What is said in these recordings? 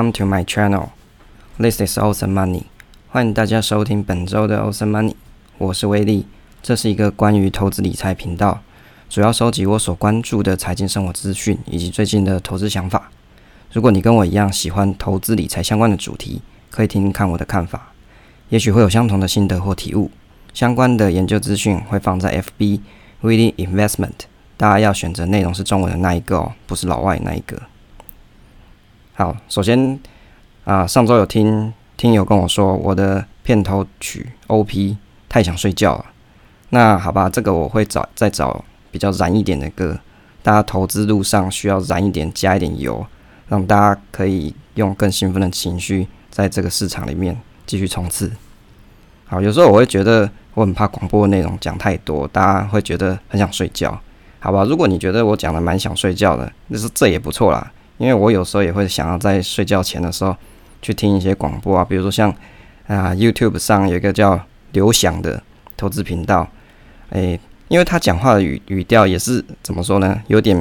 Come to my channel. This is Awesome Money. 欢迎大家收听本周的 Awesome Money。我是威利，这是一个关于投资理财频道，主要收集我所关注的财经生活资讯以及最近的投资想法。如果你跟我一样喜欢投资理财相关的主题，可以听听看我的看法，也许会有相同的心得或体悟。相关的研究资讯会放在 FB Willy Investment，大家要选择内容是中文的那一个哦，不是老外那一个。好，首先啊，上周有听听友跟我说，我的片头曲 OP 太想睡觉了。那好吧，这个我会找再找比较燃一点的歌，大家投资路上需要燃一点，加一点油，让大家可以用更兴奋的情绪在这个市场里面继续冲刺。好，有时候我会觉得我很怕广播内容讲太多，大家会觉得很想睡觉。好吧，如果你觉得我讲的蛮想睡觉的，那是这也不错啦。因为我有时候也会想要在睡觉前的时候去听一些广播啊，比如说像啊 YouTube 上有一个叫刘翔的投资频道，诶，因为他讲话的语语调也是怎么说呢，有点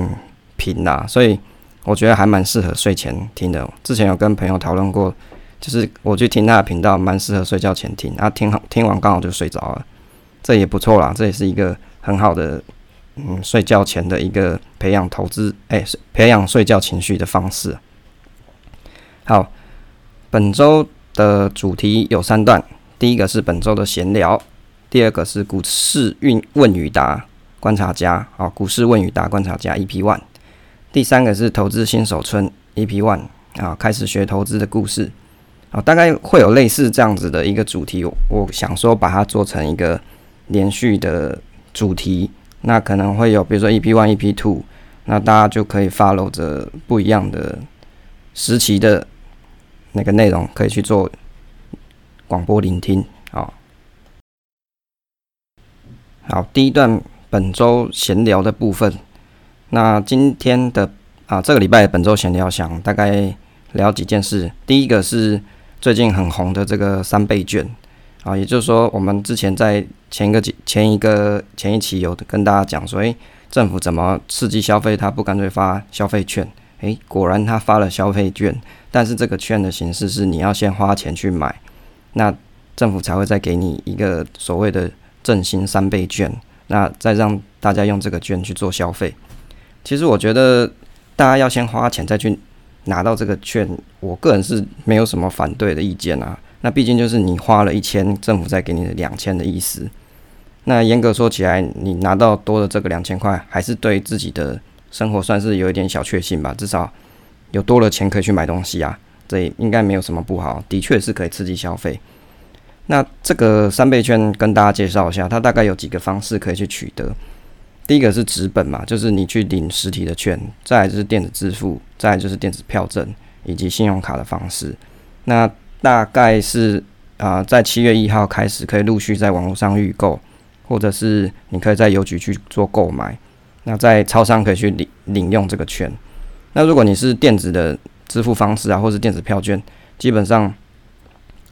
平啦，所以我觉得还蛮适合睡前听的。之前有跟朋友讨论过，就是我去听他的频道，蛮适合睡觉前听，啊，听好听完刚好就睡着了，这也不错啦，这也是一个很好的。嗯，睡觉前的一个培养投资，哎、培养睡觉情绪的方式。好，本周的主题有三段，第一个是本周的闲聊，第二个是股市运问与答观察家，啊，股市问与答观察家 EP One，第三个是投资新手村 EP One，啊，开始学投资的故事，啊，大概会有类似这样子的一个主题，我想说把它做成一个连续的主题。那可能会有，比如说 EP One、EP Two，那大家就可以 follow 着不一样的时期的那个内容，可以去做广播聆听。啊，好，第一段本周闲聊的部分。那今天的啊，这个礼拜本周闲聊，想大概聊几件事。第一个是最近很红的这个三倍券。啊，也就是说，我们之前在前一个前一个前一期有跟大家讲说，诶，政府怎么刺激消费？他不干脆发消费券？诶，果然他发了消费券，但是这个券的形式是你要先花钱去买，那政府才会再给你一个所谓的振兴三倍券，那再让大家用这个券去做消费。其实我觉得大家要先花钱再去拿到这个券，我个人是没有什么反对的意见啊。那毕竟就是你花了一千，政府再给你两千的意思。那严格说起来，你拿到多的这个两千块，还是对自己的生活算是有一点小确幸吧。至少有多了钱可以去买东西啊，这应该没有什么不好。的确是可以刺激消费。那这个三倍券跟大家介绍一下，它大概有几个方式可以去取得。第一个是纸本嘛，就是你去领实体的券；再来就是电子支付；再来就是电子票证以及信用卡的方式。那大概是啊、在七月一号开始可以陆续在网络上预购，或者是你可以在邮局去做购买。那在超商可以去领领用这个券。那如果你是电子的支付方式啊，或是电子票券，基本上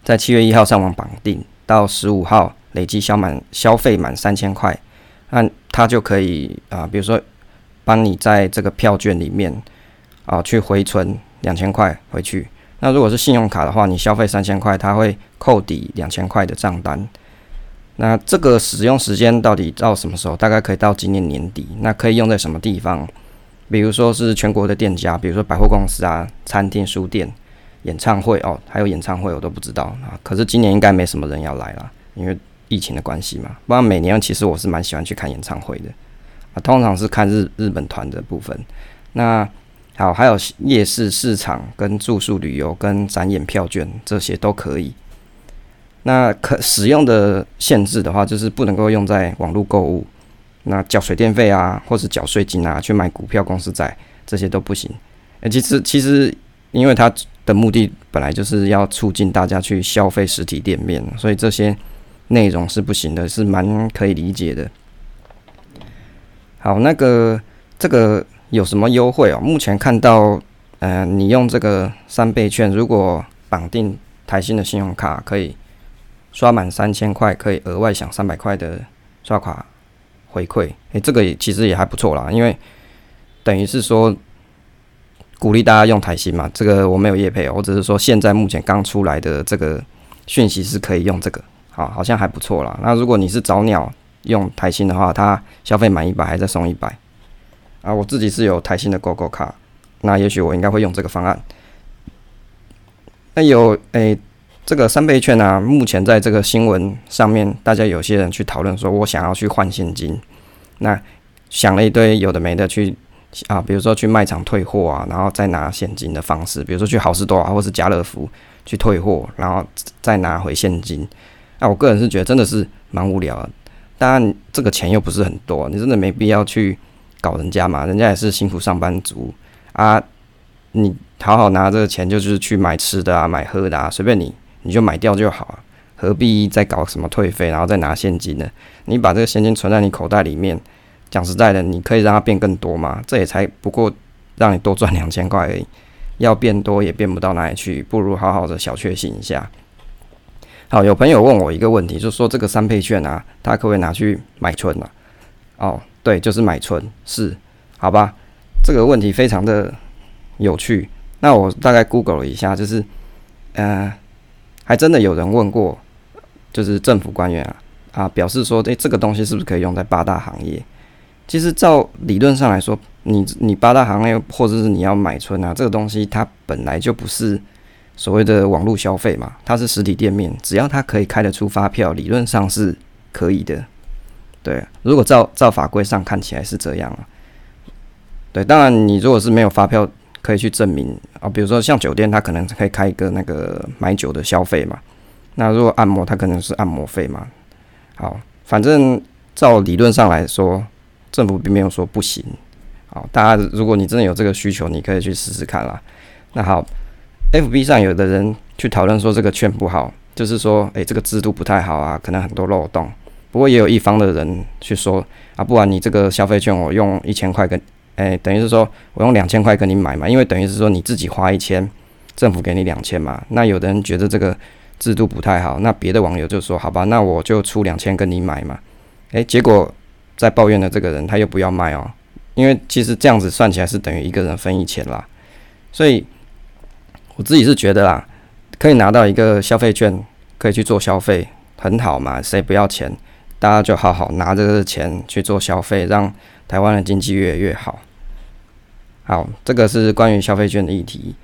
在七月一号上网绑定，到十五号累计消满消费满三千块，那它就可以啊、比如说帮你在这个票券里面啊、去回存两千块回去。那如果是信用卡的话，你消费三千块，它会扣抵两千块的账单。那这个使用时间到底到什么时候？大概可以到今年年底。那可以用在什么地方？比如说是全国的店家，比如说百货公司啊、餐厅、书店、演唱会哦，还有演唱会我都不知道啊。可是今年应该没什么人要来了，因为疫情的关系嘛。不然每年其实我是蛮喜欢去看演唱会的啊，通常是看日日本团的部分。那好，还有夜市市场、跟住宿旅游、跟展演票券这些都可以。那可使用的限制的话，就是不能够用在网络购物，那缴水电费啊，或是缴税金啊，去买股票公司债这些都不行。诶，其实其实因为它的目的本来就是要促进大家去消费实体店面，所以这些内容是不行的，是蛮可以理解的。好，那个这个。有什么优惠哦？目前看到，呃，你用这个三倍券，如果绑定台新的信用卡，可以刷满三千块，可以额外享三百块的刷卡回馈。诶，这个也其实也还不错啦，因为等于是说鼓励大家用台新嘛，这个我没有业配哦，我只是说现在目前刚出来的这个讯息是可以用这个，好，好像还不错啦。那如果你是早鸟用台新的话，它消费满一百还再送一百啊。我自己是有台新的 GoGo 卡，那也许我应该会用这个方案。那有诶、这个三倍券啊，目前在这个新闻上面，大家有些人去讨论说，我想要去换现金，那想了一堆有的没的去。啊，比如说去卖场退货啊，然后再拿现金的方式，比如说去好市多啊，或是家乐福去退货，然后再拿回现金。那我个人是觉得真的是蛮无聊的。当然，这个钱又不是很多，你真的没必要去老人家嘛，人家也是辛苦上班族啊。你好好拿这个钱，就是去买吃的啊，买喝的啊，随便你，你就买掉就好了，何必再搞什么退费，然后再拿现金呢？你把这个现金存在你口袋里面。讲实在的，你可以让它变更多嘛？这也才不过让你多赚两千块而已，要变多也变不到哪里去，不如好好的小确幸一下。好，有朋友问我一个问题，就说这个三倍券啊，他可不可以拿去买春啊？哦，对，就是买春，是，好吧？这个问题非常的有趣。那我大概 Google 了一下，就是，呃，还真的有人问过，就是政府官员啊，啊，表示说，诶，这个东西是不是可以用在八大行业？其实照理论上来说，你你八大行业或者是你要买春啊，这个东西它本来就不是所谓的网络消费嘛，它是实体店面，只要它可以开得出发票，理论上是可以的。对，如果照照法规上看起来是这样啊。对，当然你如果是没有发票可以去证明啊，比如说像酒店，它可能可以开一个那个买酒的消费嘛。那如果按摩，它可能是按摩费嘛。好，反正照理论上来说。政府并没有说不行，好，大家如果你真的有这个需求，你可以去试试看啦。那好，FB 上有的人去讨论说这个券不好，就是说，诶、这个制度不太好啊，可能很多漏洞。不过也有一方的人去说啊，不然你这个消费券我用一千块跟，诶、等于是说我用两千块跟你买嘛，因为等于是说你自己花一千，政府给你两千嘛。那有的人觉得这个制度不太好，那别的网友就说，好吧，那我就出两千跟你买嘛。诶、结果。在抱怨的这个人，他又不要卖哦，因为其实这样子算起来是等于一个人分一千啦，所以我自己是觉得啦，可以拿到一个消费券，可以去做消费，很好嘛，谁不要钱，大家就好好拿这个钱去做消费，让台湾的经济越来越好。好，这个是关于消费券的议题。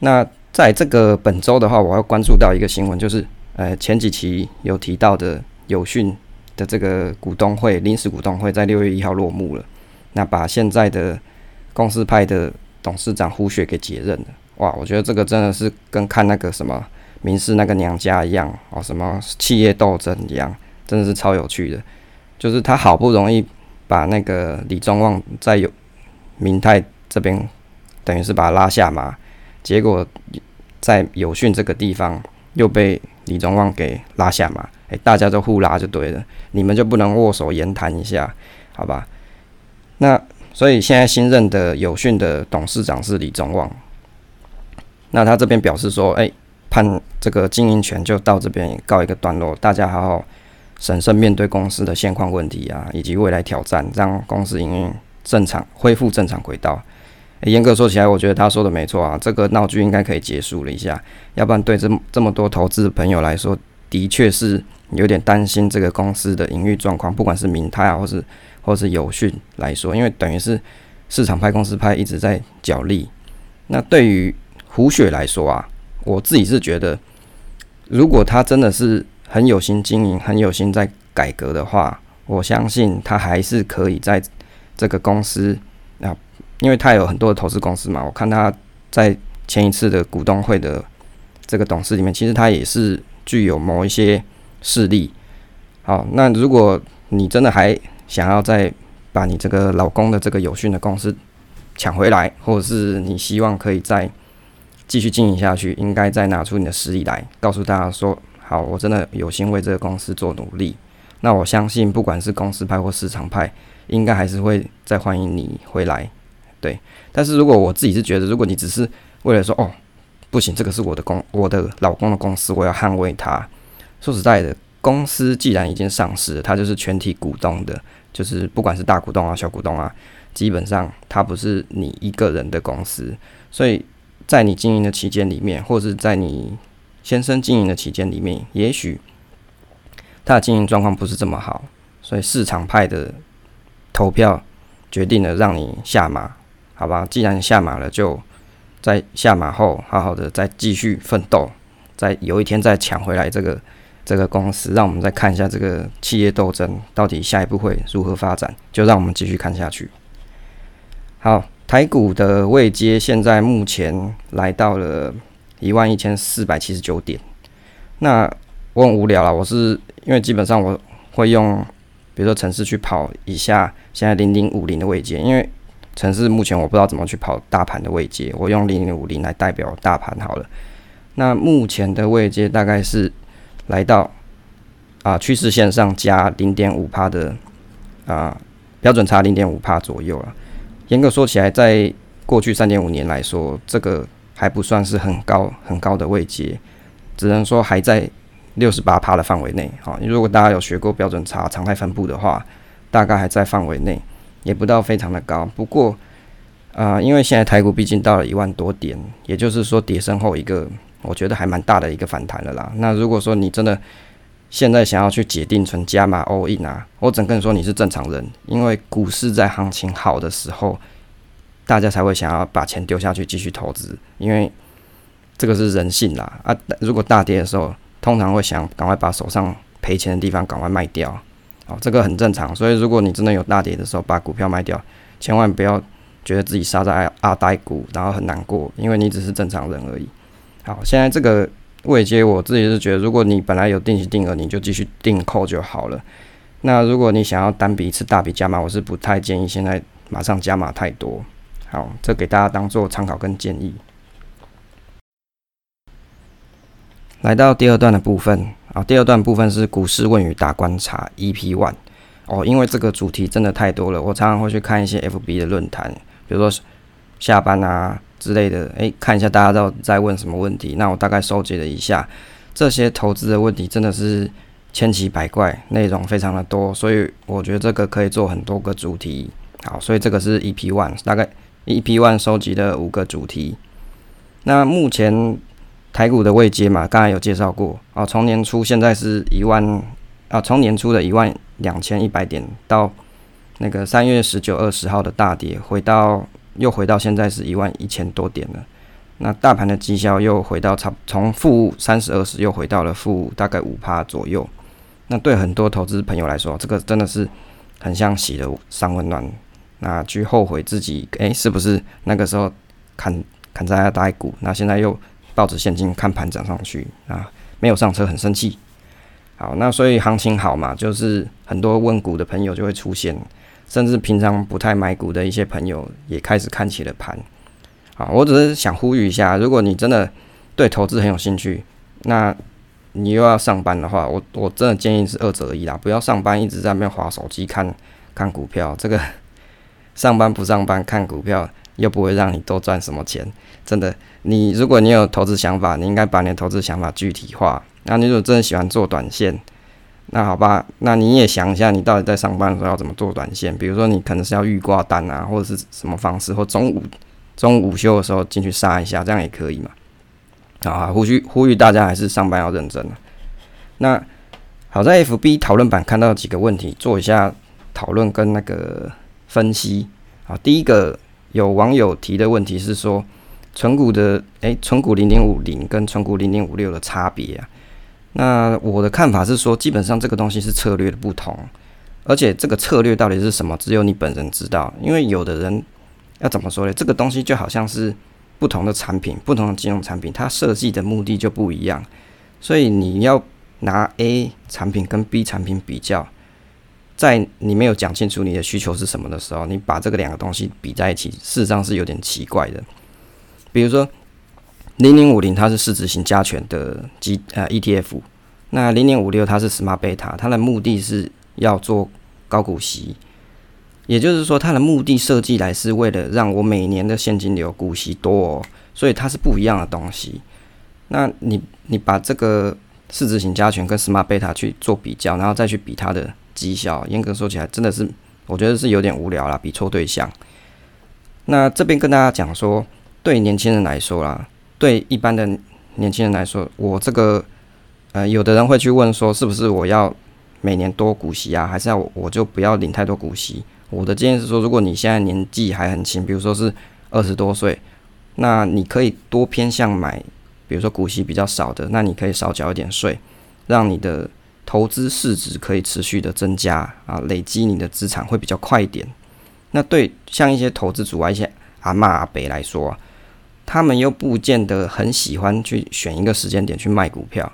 那在这个本周的话，我要关注到一个新闻，就是呃前几期有提到的友讯。的这个股东会临时股东会在六月一号落幕了，那把现在的公司派的董事长胡雪给解任了。哇，我觉得这个真的是跟看那个什么民事那个娘家一样哦，什么企业斗争一样，真的是超有趣的。就是他好不容易把那个李宗旺在有明泰这边，等于是把他拉下马，结果在有讯这个地方又被李宗旺给拉下马。诶、欸，大家都互拉就对了，你们就不能握手言谈一下，好吧？那所以现在新任的有讯的董事长是李宗旺，那他这边表示说，诶、欸，判这个经营权就到这边告一个段落，大家好好审慎面对公司的现况问题啊，以及未来挑战，让公司营运正常恢复正常轨道。严、格说起来，我觉得他说的没错啊，这个闹剧应该可以结束了一下，要不然对这这么多投资朋友来说，的确是。有点担心这个公司的营运状况，不管是明泰啊，或是或是友讯来说，因为等于是市场派、公司派一直在角力。那对于胡雪来说啊，我自己是觉得，如果他真的是很有心经营、很有心在改革的话，我相信他还是可以在这个公司啊，因为他有很多的投资公司嘛。我看他在前一次的股东会的这个董事里面，其实他也是具有某一些。势力，好，那如果你真的还想要再把你这个老公的这个友讯的公司抢回来，或者是你希望可以再继续经营下去，应该再拿出你的实力来，告诉大家说，好，我真的有心为这个公司做努力。那我相信，不管是公司派或市场派，应该还是会再欢迎你回来。对，但是如果我自己是觉得，如果你只是为了说，哦，不行，这个是我的公，我的老公的公司，我要捍卫它。说实在的，公司既然已经上市了，它就是全体股东的，就是不管是大股东啊、小股东啊，基本上它不是你一个人的公司，所以在你经营的期间里面，或者是在你先生经营的期间里面，也许他的经营状况不是这么好，所以市场派的投票决定了让你下马，好吧？既然下马了，就在下马后好好的再继续奋斗，在有一天再抢回来这个。这个公司，让我们再看一下这个企业斗争到底下一步会如何发展，就让我们继续看下去。好，台股的位阶现在目前来到了一万一千四百七十九点。那我很无聊了，我是因为基本上我会用，比如说城市去跑一下现在零零五零的位阶，因为城市目前我不知道怎么去跑大盘的位阶，我用零零五零来代表大盘好了。那目前的位阶大概是。来到啊趋势线上加零点五帕的啊标准差零点五帕左右了。严格说起来，在过去三点五年来说，这个还不算是很高很高的位阶，只能说还在六十八帕的范围内。好，如果大家有学过标准差常态分布的话，大概还在范围内，也不到非常的高。不过啊，因为现在台股毕竟到了一万多点，也就是说跌深后一个。我觉得还蛮大的一个反弹了啦。那如果说你真的现在想要去解定存加码 all in 啊，我只能说你是正常人，因为股市在行情好的时候，大家才会想要把钱丢下去继续投资，因为这个是人性啦。啊，如果大跌的时候，通常会想赶快把手上赔钱的地方赶快卖掉，哦，这个很正常。所以如果你真的有大跌的时候，把股票卖掉，千万不要觉得自己杀在阿呆股，然后很难过，因为你只是正常人而已。好，现在这个未接，我自己是觉得，如果你本来有定期定额，你就继续定扣就好了。那如果你想要单笔一次大笔加码，我是不太建议现在马上加码太多。好，这给大家当做参考跟建议。来到第二段的部分啊，第二段部分是股市问与大观察 EP One 哦，因为这个主题真的太多了，我常常会去看一些 FB 的论坛，比如说下班啊。之类的，诶，看一下大家都在问什么问题。那我大概收集了一下，这些投资的问题真的是千奇百怪，内容非常的多，所以我觉得这个可以做很多个主题。好，所以这个是 EP One，大概 EP One 收集的五个主题。那目前台股的位阶嘛，刚才有介绍过啊，从年初现在是一万啊，从年初的一万两千一百点到那个三月十九、二十号的大跌，回到。又回到现在是一万一千多点了，那大盘的绩效又回到差从负三十二十又回到了负大概五趴左右。那对很多投资朋友来说，这个真的是很像洗的三温暖。那去后悔自己，诶、欸，是不是那个时候砍砍在大股，那现在又抱着现金看盘涨上去啊，没有上车很生气。好，那所以行情好嘛，就是很多问股的朋友就会出现。甚至平常不太买股的一些朋友也开始看起了盘，啊，我只是想呼吁一下，如果你真的对投资很有兴趣，那你又要上班的话，我我真的建议是二择一啦，不要上班一直在那边划手机看看股票，这个上班不上班看股票又不会让你多赚什么钱，真的，你如果你有投资想法，你应该把你的投资想法具体化，那你如果真的喜欢做短线。那好吧，那你也想一下，你到底在上班的时候要怎么做短线？比如说，你可能是要预挂单啊，或者是什么方式，或中午中午午休的时候进去杀一下，这样也可以嘛。啊，呼吁呼吁大家还是上班要认真。那好，在 FB 讨论版看到几个问题，做一下讨论跟那个分析。啊，第一个有网友提的问题是说，存股的诶，存股零零五零跟存股零零五六的差别啊。那我的看法是说，基本上这个东西是策略的不同，而且这个策略到底是什么，只有你本人知道。因为有的人要怎么说呢？这个东西就好像是不同的产品，不同的金融产品，它设计的目的就不一样。所以你要拿 A 产品跟 B 产品比较，在你没有讲清楚你的需求是什么的时候，你把这个两个东西比在一起，事实上是有点奇怪的。比如说。零零五零它是市值型加权的基呃 ETF，那零零五六它是 Smart Beta，它的目的是要做高股息，也就是说它的目的设计来是为了让我每年的现金流股息多哦，所以它是不一样的东西。那你你把这个市值型加权跟 Smart Beta 去做比较，然后再去比它的绩效，严格说起来真的是我觉得是有点无聊啦，比错对象。那这边跟大家讲说，对年轻人来说啦，对一般的年轻人来说，我这个呃，有的人会去问说，是不是我要每年多股息啊，还是要我就不要领太多股息？我的建议是说，如果你现在年纪还很轻，比如说是二十多岁，那你可以多偏向买，比如说股息比较少的，那你可以少缴一点税，让你的投资市值可以持续的增加啊，累积你的资产会比较快一点。那对像一些投资组啊，一些阿妈阿伯来说啊，他们又不见得很喜欢去选一个时间点去卖股票，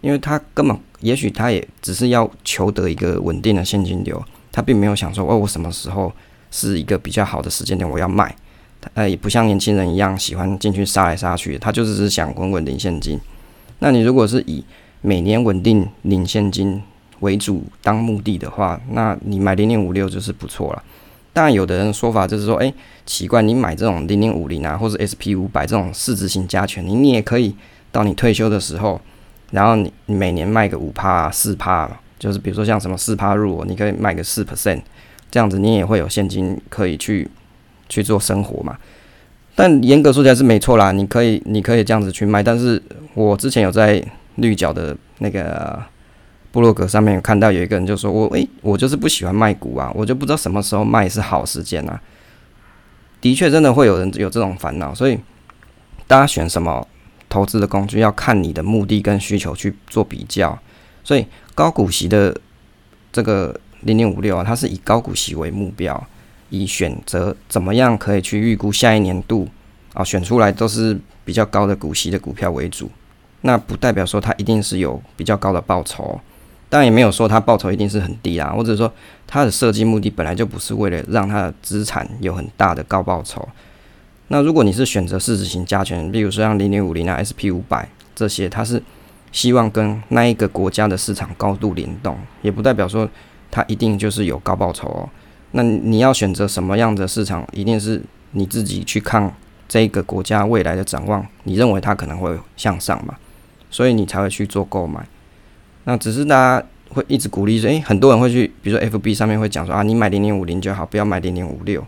因为他根本也许他也只是要求得一个稳定的现金流，他并没有想说哦，我什么时候是一个比较好的时间点我要卖，呃，也不像年轻人一样喜欢进去杀来杀去，他就只是想稳稳领现金。那你如果是以每年稳定领现金为主当目的的话，那你买零零五六就是不错了。当然，有的人说法就是说，哎、奇怪，你买这种零零五零啊，或者 SP 五百这种市值型加权，你你也可以到你退休的时候，然后你你每年卖个五趴四趴，就是比如说像什么四趴入，你可以卖个四 percent，这样子你也会有现金可以去去做生活嘛。但严格说起来是没错啦，你可以你可以这样子去卖，但是我之前有在绿角的那个。部落格上面有看到有一个人就说：“我诶、我就是不喜欢卖股啊，我就不知道什么时候卖是好时间啊。”的确，真的会有人有这种烦恼，所以大家选什么投资的工具，要看你的目的跟需求去做比较。所以高股息的这个零零五六啊，它是以高股息为目标，以选择怎么样可以去预估下一年度啊，选出来都是比较高的股息的股票为主。那不代表说它一定是有比较高的报酬。当然也没有说它报酬一定是很低啦，或者说它的设计目的本来就不是为了让它的资产有很大的高报酬。那如果你是选择市值型加权，比如说像零零五零啊、SP 五百这些，它是希望跟那一个国家的市场高度联动，也不代表说它一定就是有高报酬哦。那你要选择什么样的市场，一定是你自己去看这个国家未来的展望，你认为它可能会向上嘛，所以你才会去做购买。那只是大家会一直鼓励说，诶、很多人会去，比如说 FB 上面会讲说啊，你买零零五零就好，不要买零零五六。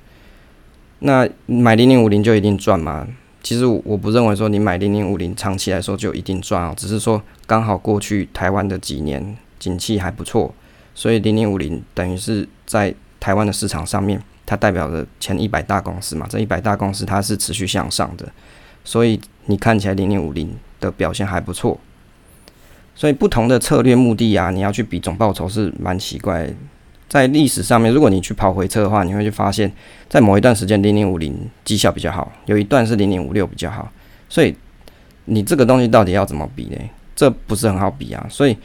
那买零零五零就一定赚吗？其实我不认为说你买零零五零长期来说就一定赚哦，只是说刚好过去台湾的几年景气还不错，所以零零五零等于是在台湾的市场上面，它代表着前一百大公司嘛，这一百大公司它是持续向上的，所以你看起来零零五零的表现还不错。所以不同的策略目的啊，你要去比总报酬是蛮奇怪。在历史上面，如果你去跑回测的话，你会去发现，在某一段时间零零五零绩效比较好，有一段是零零五六比较好。所以你这个东西到底要怎么比呢？这不是很好比啊。所以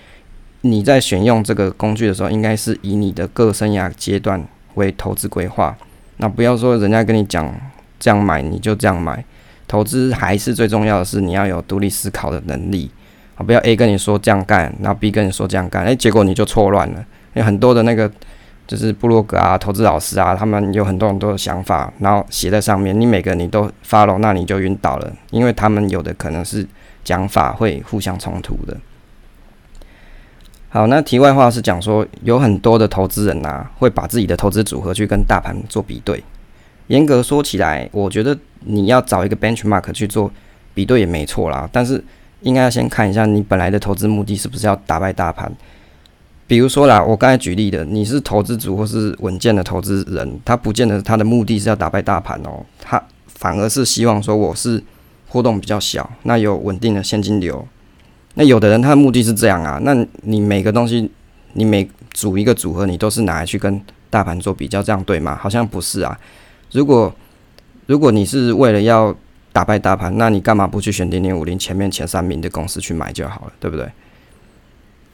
你在选用这个工具的时候，应该是以你的各生涯阶段为投资规划。那不要说人家跟你讲这样买你就这样买，投资还是最重要的是你要有独立思考的能力啊。不要 A 跟你说这样干，然后 B 跟你说这样干，哎，结果你就错乱了。有很多的那个就是部落格啊、投资老师啊，他们有很多很多的想法，然后写在上面，你每个你都 follow，那你就晕倒了，因为他们有的可能是讲法会互相冲突的。好，那题外话是讲说，有很多的投资人啊，会把自己的投资组合去跟大盘做比对。严格说起来，我觉得你要找一个 benchmark 去做比对也没错啦，但是。应该要先看一下你本来的投资目的是不是要打败大盘。比如说啦，我刚才举例的，你是投资组或是稳健的投资人，他不见得他的目的是要打败大盘哦，他反而是希望说我是波动比较小，那有稳定的现金流。那有的人他的目的是这样啊，那你每个东西你每组一个组合，你都是拿来去跟大盘做比较，这样对吗？好像不是啊。如果如果你是为了要打败大盘，那你干嘛不去选零零五零前面前三名的公司去买就好了，对不对？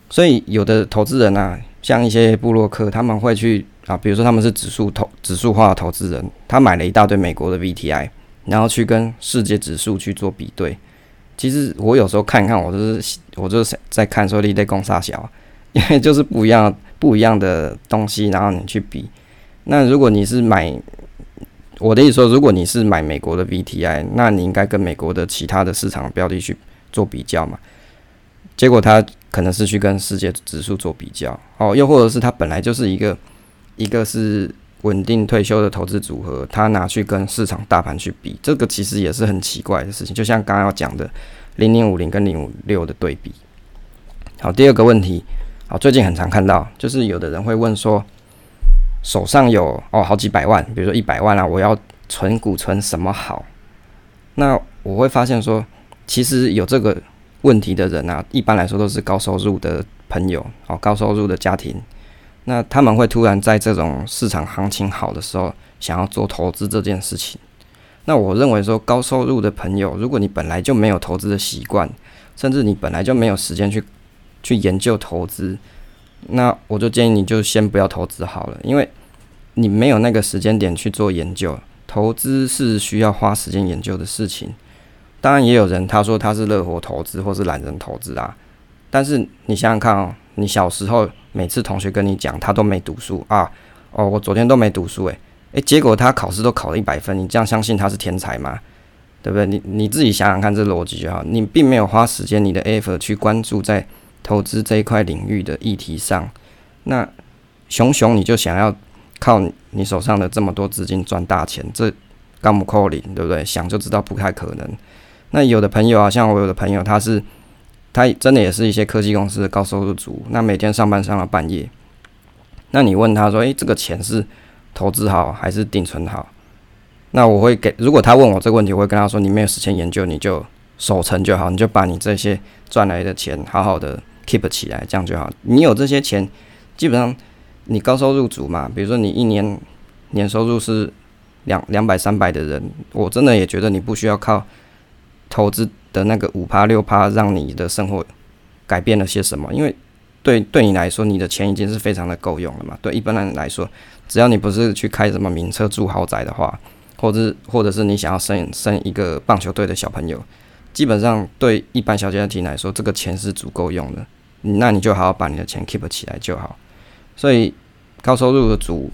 所以有的投资人啊，像一些布洛克，他们会去啊，比如说他们是指数投指数化的投资人，他买了一大堆美国的 VTI，然后去跟世界指数去做比对。其实我有时候看看，我就是我就是在看说你在攻杀小，因为就是不一样不一样的东西，然后你去比。那如果你是买我的意思说，如果你是买美国的 VTI，那你应该跟美国的其他的市场标的去做比较嘛。结果它可能是去跟世界指数做比较，哦，又或者是它本来就是一个一个是稳定退休的投资组合，他拿去跟市场大盘去比，这个其实也是很奇怪的事情。就像刚刚要讲的零零五零跟零五六的对比。好，第二个问题，好，最近很常看到，就是有的人会问说，手上有哦好几百万，比如说一百万啊，我要存股存什么好？那我会发现说，其实有这个问题的人啊，一般来说都是高收入的朋友，哦，高收入的家庭。那他们会突然在这种市场行情好的时候，想要做投资这件事情。那我认为说，高收入的朋友，如果你本来就没有投资的习惯，甚至你本来就没有时间去去研究投资，那我就建议你就先不要投资好了，因为你没有那个时间点去做研究。投资是需要花时间研究的事情。当然，也有人他说他是乐活投资或是懒人投资啊，但是你想想看哦，你小时候。每次同学跟你讲，他都没读书啊，哦，我昨天都没读书，诶，诶，结果他考试都考了一百分，你这样相信他是天才吗？对不对？你你自己想想看，这逻辑就好。你并没有花时间，你的 effort 去关注在投资这一块领域的议题上，那熊熊你就想要靠你手上的这么多资金赚大钱，这刚不扣零，对不对？想就知道不太可能。那有的朋友啊，像我有的朋友，他是。他真的也是一些科技公司的高收入族，那每天上班上到半夜，那你问他说：“诶，这个钱是投资好还是定存好？”那我会给，如果他问我这个问题，我会跟他说：“你没有时间研究，你就守成就好，你就把你这些赚来的钱好好的 keep 起来，这样就好。你有这些钱，基本上你高收入族嘛，比如说你一年年收入是两两百三百的人，我真的也觉得你不需要靠投资。”的那个五趴六趴，让你的生活改变了些什么？因为对对你来说，你的钱已经是非常的够用了嘛。对一般人来说，只要你不是去开什么名车住豪宅的话，或者是或者是你想要生生一个棒球队的小朋友，基本上对一般小家庭来说，这个钱是足够用的。那你就好好把你的钱 keep 起来就好。所以高收入的族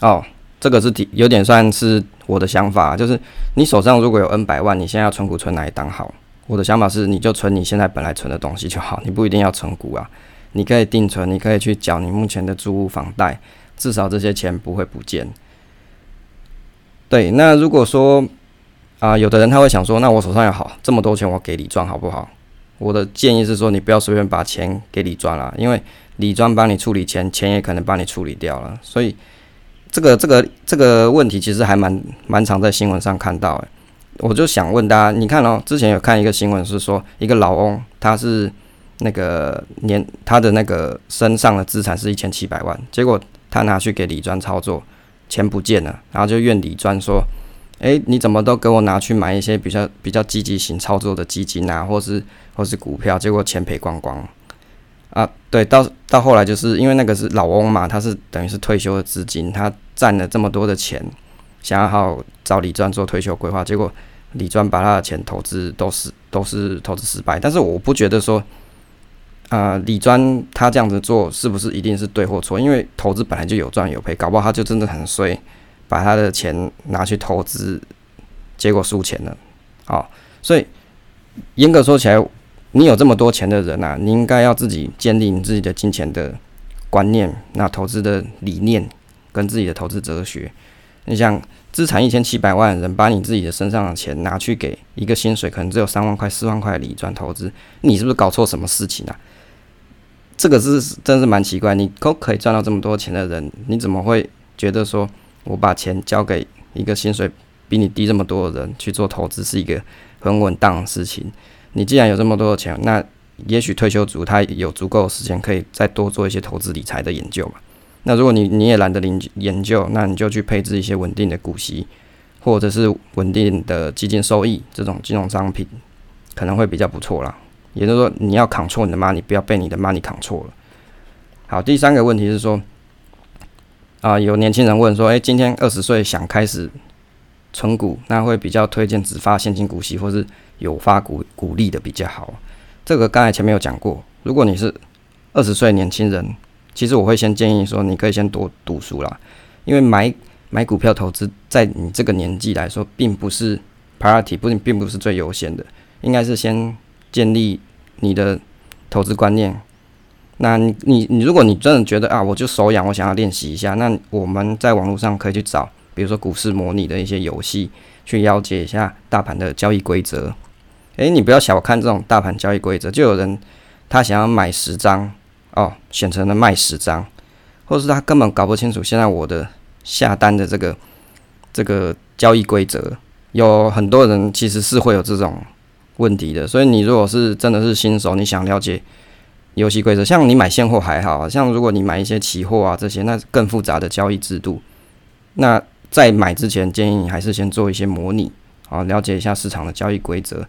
哦。这个是有点算是我的想法，就是你手上如果有 N 百万，你现在要存股存哪一档好？我的想法是，你就存你现在本来存的东西就好，你不一定要存股啊，你可以定存，你可以去缴你目前的租屋房贷，至少这些钱不会不见。对，那如果说啊、有的人他会想说，那我手上有好这么多钱，我给你赚好不好？我的建议是说，你不要随便把钱给你赚了，因为理专帮你处理钱，钱也可能帮你处理掉了，所以。这个这个这个问题其实还蛮蛮常在新闻上看到诶，我就想问大家，你看哦，之前有看一个新闻是说，一个老翁他是那个年他的那个身上的资产是一千七百万，结果他拿去给李专操作，钱不见了，然后就怨李专说，诶，你怎么都给我拿去买一些比较比较积极型操作的基金啊，或是或是股票，结果钱赔光光。啊，对，到到后来就是因为那个是老翁嘛，他是等于是退休的资金，他赚了这么多的钱，想要好找李专做退休规划，结果李专把他的钱投资都是都是投资失败。但是我不觉得说，啊、呃，理专他这样子做是不是一定是对或错？因为投资本来就有赚有赔，搞不好他就真的很衰，把他的钱拿去投资，结果输钱了。好，所以严格说起来。你有这么多钱的人啊，你应该要自己建立你自己的金钱的观念，那投资的理念跟自己的投资哲学。你像资产一千七百万的人，把你自己的身上的钱拿去给一个薪水可能只有三万块、四万块的理专投资，你是不是搞错什么事情啊？这个是真是蛮奇怪。你都可以赚到这么多钱的人，你怎么会觉得说我把钱交给一个薪水比你低这么多的人去做投资是一个很稳当的事情？你既然有这么多的钱，那也许退休族他有足够的时间可以再多做一些投资理财的研究嘛。那如果你你也懒得研研究，那你就去配置一些稳定的股息，或者是稳定的基金收益这种金融商品，可能会比较不错啦。也就是说，你要扛错你的 money，不要被你的 money 扛错了。好，第三个问题是说，啊，有年轻人问说，诶、今天二十岁想开始存股，那会比较推荐只发现金股息，或是？有发股股利的比较好，这个刚才前面有讲过。如果你是二十岁年轻人，其实我会先建议说，你可以先多读书啦，因为买买股票投资，在你这个年纪来说，并不是 priority，不并不是最优先的，应该是先建立你的投资观念，那你你你，如果你真的觉得啊，我就手痒，我想要练习一下，那我们在网络上可以去找，比如说股市模拟的一些游戏，去了解一下大盘的交易规则。诶，你不要小看这种大盘交易规则，就有人他想要买十张哦，选择了卖十张，或者是他根本搞不清楚现在我的下单的这个这个交易规则，有很多人其实是会有这种问题的。所以你如果是真的是新手，你想了解。游戏规则，像你买现货还好，像如果你买一些期货啊这些，那更复杂的交易制度。那在买之前，建议你还是先做一些模拟，啊，了解一下市场的交易规则。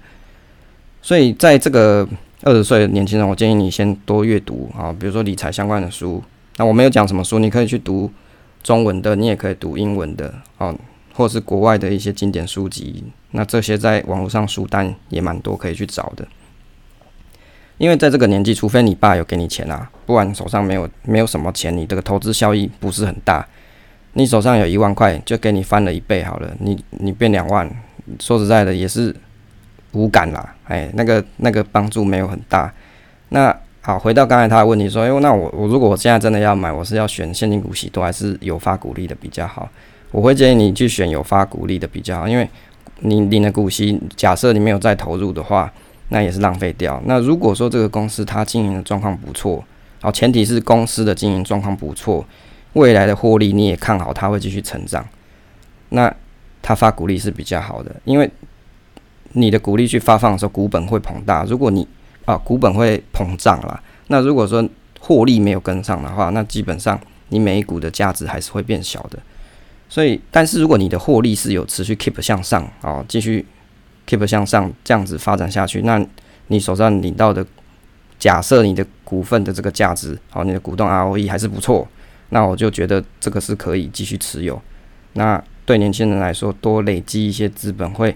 所以在这个二十岁的年轻人，我建议你先多阅读啊，比如说理财相关的书。那我没有讲什么书，你可以去读中文的，你也可以读英文的，啊，或者是国外的一些经典书籍。那这些在网络上书单也蛮多，可以去找的。因为在这个年纪，除非你爸有给你钱啊，不然手上没有没有什么钱，你这个投资效益不是很大。你手上有一万块，就给你翻了一倍好了，你你变两万，说实在的也是无感啦，哎，那个那个帮助没有很大。那好，回到刚才他的问题说，哎，那我我如果我现在真的要买，我是要选现金股息多还是有发股利的比较好？我会建议你去选有发股利的比较好，因为你领的股息，假设你没有再投入的话。那也是浪费掉。那如果说这个公司它经营的状况不错，好，前提是公司的经营状况不错，未来的获利你也看好它会继续成长，那它发股利是比较好的，因为你的股利去发放的时候，股本会膨大。如果你啊股本会膨胀啦，那如果说获利没有跟上的话，那基本上你每一股的价值还是会变小的。所以，但是如果你的获利是有持续 keep 向上啊，继续。keep 向上这样子发展下去，那你手上领到的，假设你的股份的这个价值，好，你的股东 ROE 还是不错，那我就觉得这个是可以继续持有。那对年轻人来说，多累积一些资本，会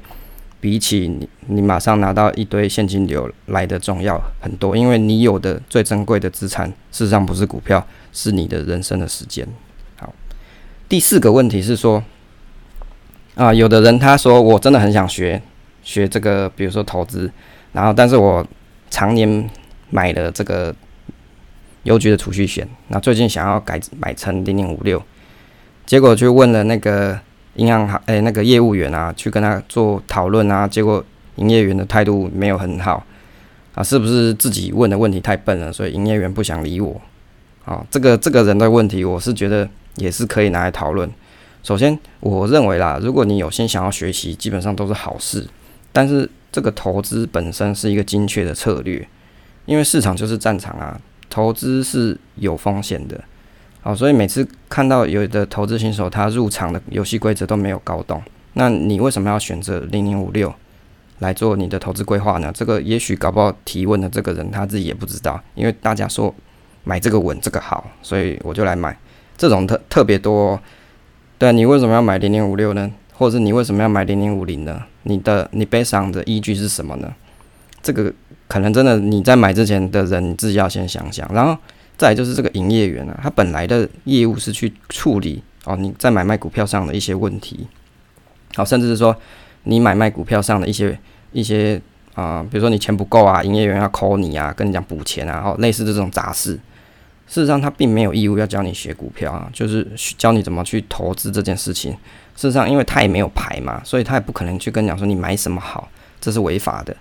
比起你你马上拿到一堆现金流来的重要很多。因为你有的最珍贵的资产，事实上不是股票，是你的人生的时间。好，第四个问题是说，啊，有的人他说我真的很想学。学这个，比如说投资，然后，但是我常年买了这个邮局的储蓄险，那最近想要改买成零零五六，结果去问了那个银行行，哎，那个业务员啊，去跟他做讨论啊，结果营业员的态度没有很好啊，是不是自己问的问题太笨了，所以营业员不想理我？啊，这个这个人的问题，我是觉得也是可以拿来讨论。首先，我认为啦，如果你有心想要学习，基本上都是好事。但是这个投资本身是一个精确的策略，因为市场就是战场啊，投资是有风险的，好，所以每次看到有的投资新手他入场的游戏规则都没有搞懂，那你为什么要选择零零五六来做你的投资规划呢？这个也许搞不好提问的这个人他自己也不知道，因为大家说买这个稳，这个好，所以我就来买，这种特特别多。对，你为什么要买零零五六呢？或者是你为什么要买零零五零呢？你的你背上的依据是什么呢？这个可能真的你在买之前的人你自己要先想想，然后再就是这个营业员啊，他本来的业务是去处理哦你在买卖股票上的一些问题，好、哦，甚至是说你买卖股票上的一些一些啊、比如说你钱不够啊，营业员要 call 你啊，跟你讲补钱啊，哦，类似这种杂事。事实上，他并没有义务要教你学股票啊，就是教你怎么去投资这件事情。事实上，因为他也没有牌嘛，所以他也不可能去跟你讲说你买什么好，这是违法的。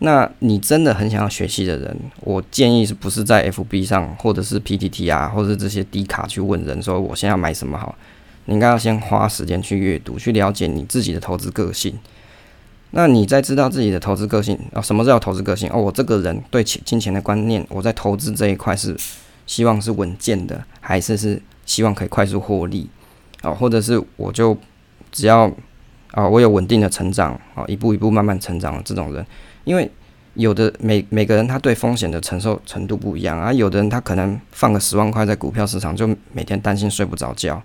那你真的很想要学习的人，我建议是不是在 FB 上，或者是 PTT 啊，或者是这些 D 卡去问人说我现在要买什么好？你应该要先花时间去阅读，去了解你自己的投资个性。那你在知道自己的投资个性啊，什么叫投资个性？哦，我这个人对钱金钱的观念，我在投资这一块是。希望是稳健的，还是是希望可以快速获利啊？或者是我就只要啊，我有稳定的成长啊，一步一步慢慢成长的这种人，因为有的每每个人他对风险的承受程度不一样啊，有的人他可能放个十万块在股票市场，就每天担心睡不着觉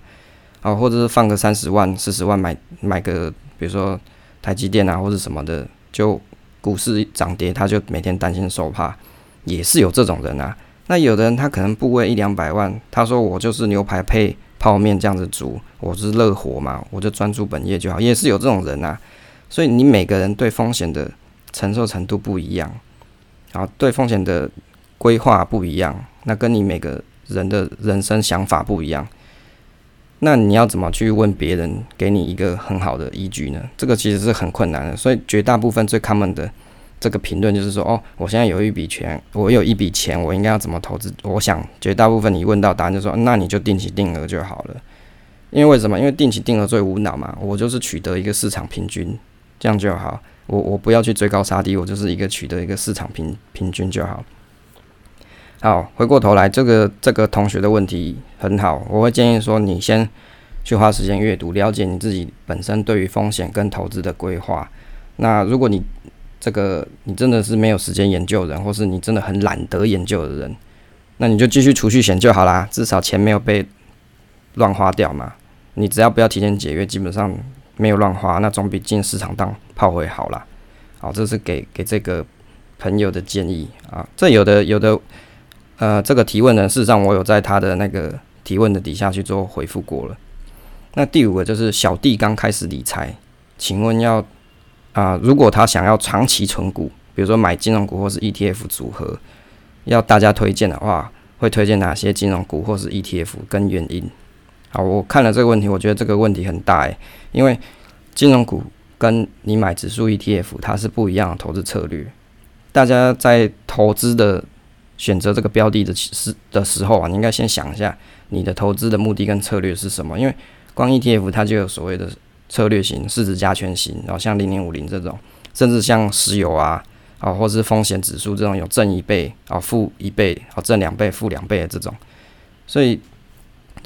啊，或者是放个三十万、四十万买买个比如说台积电啊或者什么的，就股市涨跌他就每天担心受怕，也是有这种人啊。那有的人他可能部位一两百万，他说我就是牛排配泡面这样子煮，我是乐活嘛，我就专注本业就好，也是有这种人啊。所以你每个人对风险的承受程度不一样，然后对风险的规划不一样，那跟你每个人的人生想法不一样，那你要怎么去问别人给你一个很好的依据呢？这个其实是很困难的。所以绝大部分最 common 的这个评论就是说，哦，我现在有一笔钱，我有一笔钱，我应该要怎么投资？我想绝大部分你问到答案就说，那你就定期定额就好了。因为为什么？因为定期定额最无脑嘛，我就是取得一个市场平均，这样就好。我我不要去追高杀低，我就是一个取得一个市场平平均就好。好，回过头来，这个这个同学的问题很好，我会建议说，你先去花时间阅读，了解你自己本身对于风险跟投资的规划。那如果你这个你真的是没有时间研究人，或是你真的很懒得研究的人，那你就继续储蓄险就好啦，至少钱没有被乱花掉嘛。你只要不要提前解约，基本上没有乱花，那总比进市场当炮灰好啦。好，这是给给这个朋友的建议啊。这有的有的，呃，这个提问呢，事实上我有在他的那个提问的底下去做回复过了。那第五个就是小弟刚开始理财，请问要啊、如果他想要长期存股，比如说买金融股或是 ETF 组合，要大家推荐的话，会推荐哪些金融股或是 ETF 跟原因？好，我看了这个问题，我觉得这个问题很大诶，因为金融股跟你买指数 ETF 它是不一样的投资策略。大家在投资的选择这个标的的时的时候啊，你应该先想一下你的投资的目的跟策略是什么。因为光 ETF 它就有所谓的策略型、市值加权型，然后像零零五零这种，甚至像石油啊啊，或是风险指数这种有正一倍啊、负一倍啊、正两倍、负两倍的这种，所以。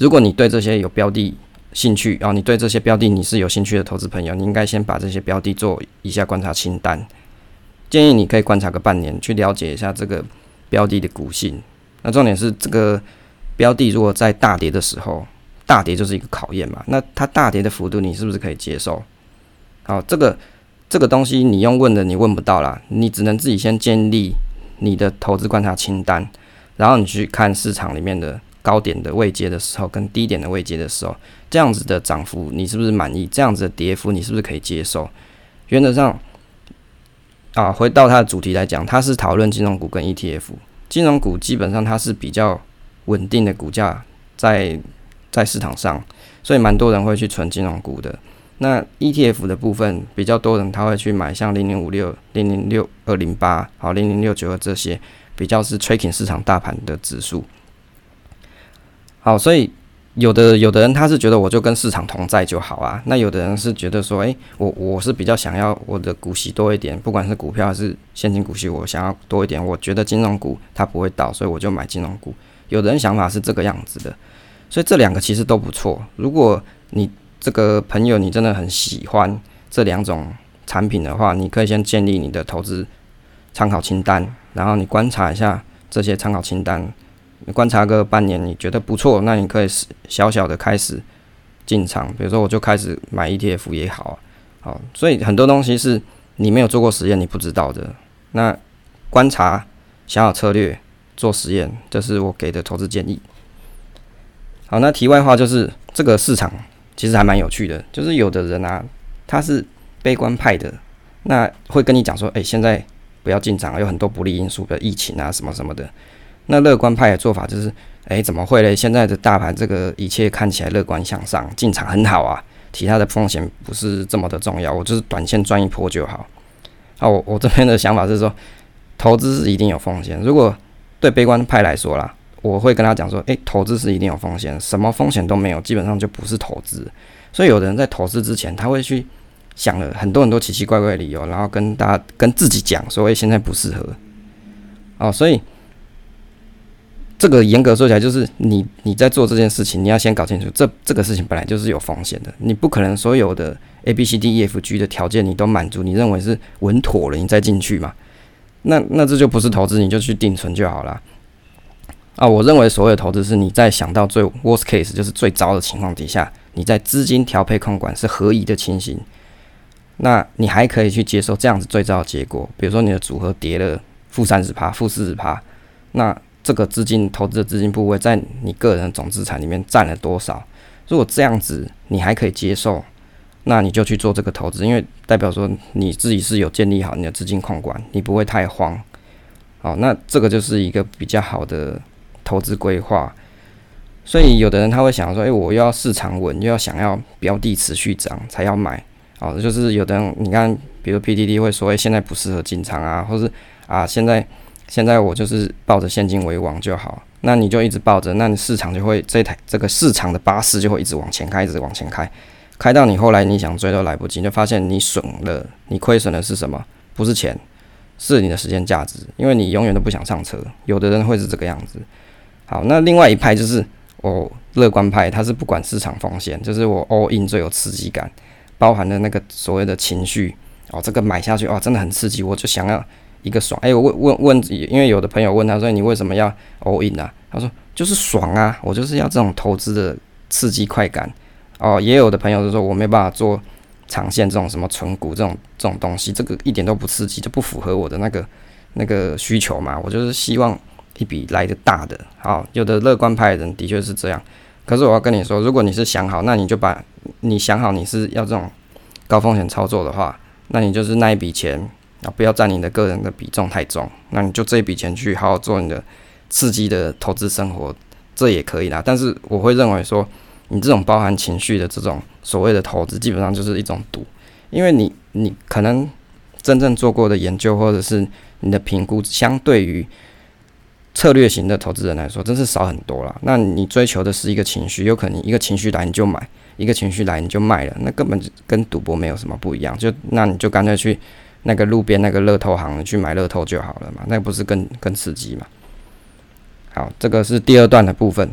如果你对这些有标的兴趣，然后你对这些标的你是有兴趣的投资朋友，你应该先把这些标的做一下观察清单。建议你可以观察个半年，去了解一下这个标的的股性。那重点是这个标的如果在大跌的时候，大跌就是一个考验嘛。那它大跌的幅度你是不是可以接受？好，这个这个东西你用问的你问不到啦，你只能自己先建立你的投资观察清单，然后你去看市场里面的。高点的位阶的时候，跟低点的位阶的时候，这样子的涨幅你是不是满意？这样子的跌幅你是不是可以接受？原则上，啊，回到它的主题来讲，它是讨论金融股跟 ETF。金融股基本上它是比较稳定的股价在在市场上，所以蛮多人会去存金融股的。那 ETF 的部分，比较多人他会去买像零零五六、零零六二零八、好零零六九二这些比较是 tracking 市场大盘的指数。好，所以有的有的人他是觉得我就跟市场同在就好啊。那有的人是觉得说，诶、我我是比较想要我的股息多一点，不管是股票还是现金股息，我想要多一点。我觉得金融股它不会倒，所以我就买金融股。有的人想法是这个样子的，所以这两个其实都不错。如果你这个朋友你真的很喜欢这两种产品的话，你可以先建立你的投资参考清单，然后你观察一下这些参考清单。观察个半年，你觉得不错，那你可以小小的开始进场，比如说我就开始买 ETF 也好啊，好，所以很多东西是你没有做过实验，你不知道的。那观察、想好策略、做实验，这是我给的投资建议。好，那题外话就是这个市场其实还蛮有趣的，就是有的人啊，他是悲观派的，那会跟你讲说，诶、现在不要进场，有很多不利因素，比如疫情啊什么什么的。那乐观派的做法就是，诶、怎么会嘞？现在的大盘这个一切看起来乐观向上，进场很好啊，其他的风险不是这么的重要，我就是短线赚一波就好。啊，我我这边的想法是说，投资是一定有风险。如果对悲观派来说啦，我会跟他讲说，诶、投资是一定有风险，什么风险都没有，基本上就不是投资。所以有的人在投资之前，他会去想了很多很多奇奇怪怪的理由，然后跟大家跟自己讲说，诶，现在不适合。哦，所以。这个严格说起来，就是你你在做这件事情，你要先搞清楚，这这个事情本来就是有风险的。你不可能所有的 A B C D E F G 的条件你都满足，你认为是稳妥了，你再进去嘛？那那这就不是投资，你就去定存就好了。啊，我认为所有投资是你在想到最 worst case，就是最糟的情况底下，你在资金调配控管是合宜的情形，那你还可以去接受这样子最糟的结果，比如说你的组合跌了负三十趴、负四十趴，那。这个资金投资的资金部位在你个人总资产里面占了多少？如果这样子你还可以接受，那你就去做这个投资，因为代表说你自己是有建立好你的资金控管，你不会太慌。好，那这个就是一个比较好的投资规划。所以有的人他会想说，诶，我又要市场稳，又要想要标的持续涨才要买。哦，就是有的人你看，比如 PTT 会说，诶，现在不适合进场啊，或是啊，现在现在我就是抱着现金为王就好。那你就一直抱着，那你市场就会这台这个市场的巴士就会一直往前开，一直往前开，开到你后来你想追都来不及，就发现你损了，你亏损的是什么？不是钱，是你的时间价值，因为你永远都不想上车。有的人会是这个样子。好，那另外一派就是哦，乐观派，他是不管市场风险，就是我 all in 最有刺激感，包含了那个所谓的情绪哦，这个买下去哦，真的很刺激，我就想要。一个爽，哎、我问问问，因为有的朋友问他说：“你为什么要 all in 啊？”他说：“就是爽啊，我就是要这种投资的刺激快感。”哦，也有的朋友就说：“我没办法做长线这种什么存股这种这种东西，这个一点都不刺激，就不符合我的那个那个需求嘛。我就是希望一笔来的大的。”好，有的乐观派的人的确是这样。可是我要跟你说，如果你是想好，那你就把你想好你是要这种高风险操作的话，那你就是那一笔钱。啊，不要占你的个人的比重太重，那你就这一笔钱去好好做你的刺激的投资生活，这也可以啦。但是我会认为说，你这种包含情绪的这种所谓的投资，基本上就是一种赌，因为你你可能真正做过的研究或者是你的评估，相对于策略型的投资人来说，真是少很多了。那你追求的是一个情绪，有可能一个情绪来你就买，一个情绪来你就卖了，那根本跟赌博没有什么不一样。就那你就干脆去。那个路边那个乐透行去买乐透就好了嘛，那不是更更刺激嘛？好，这个是第二段的部分。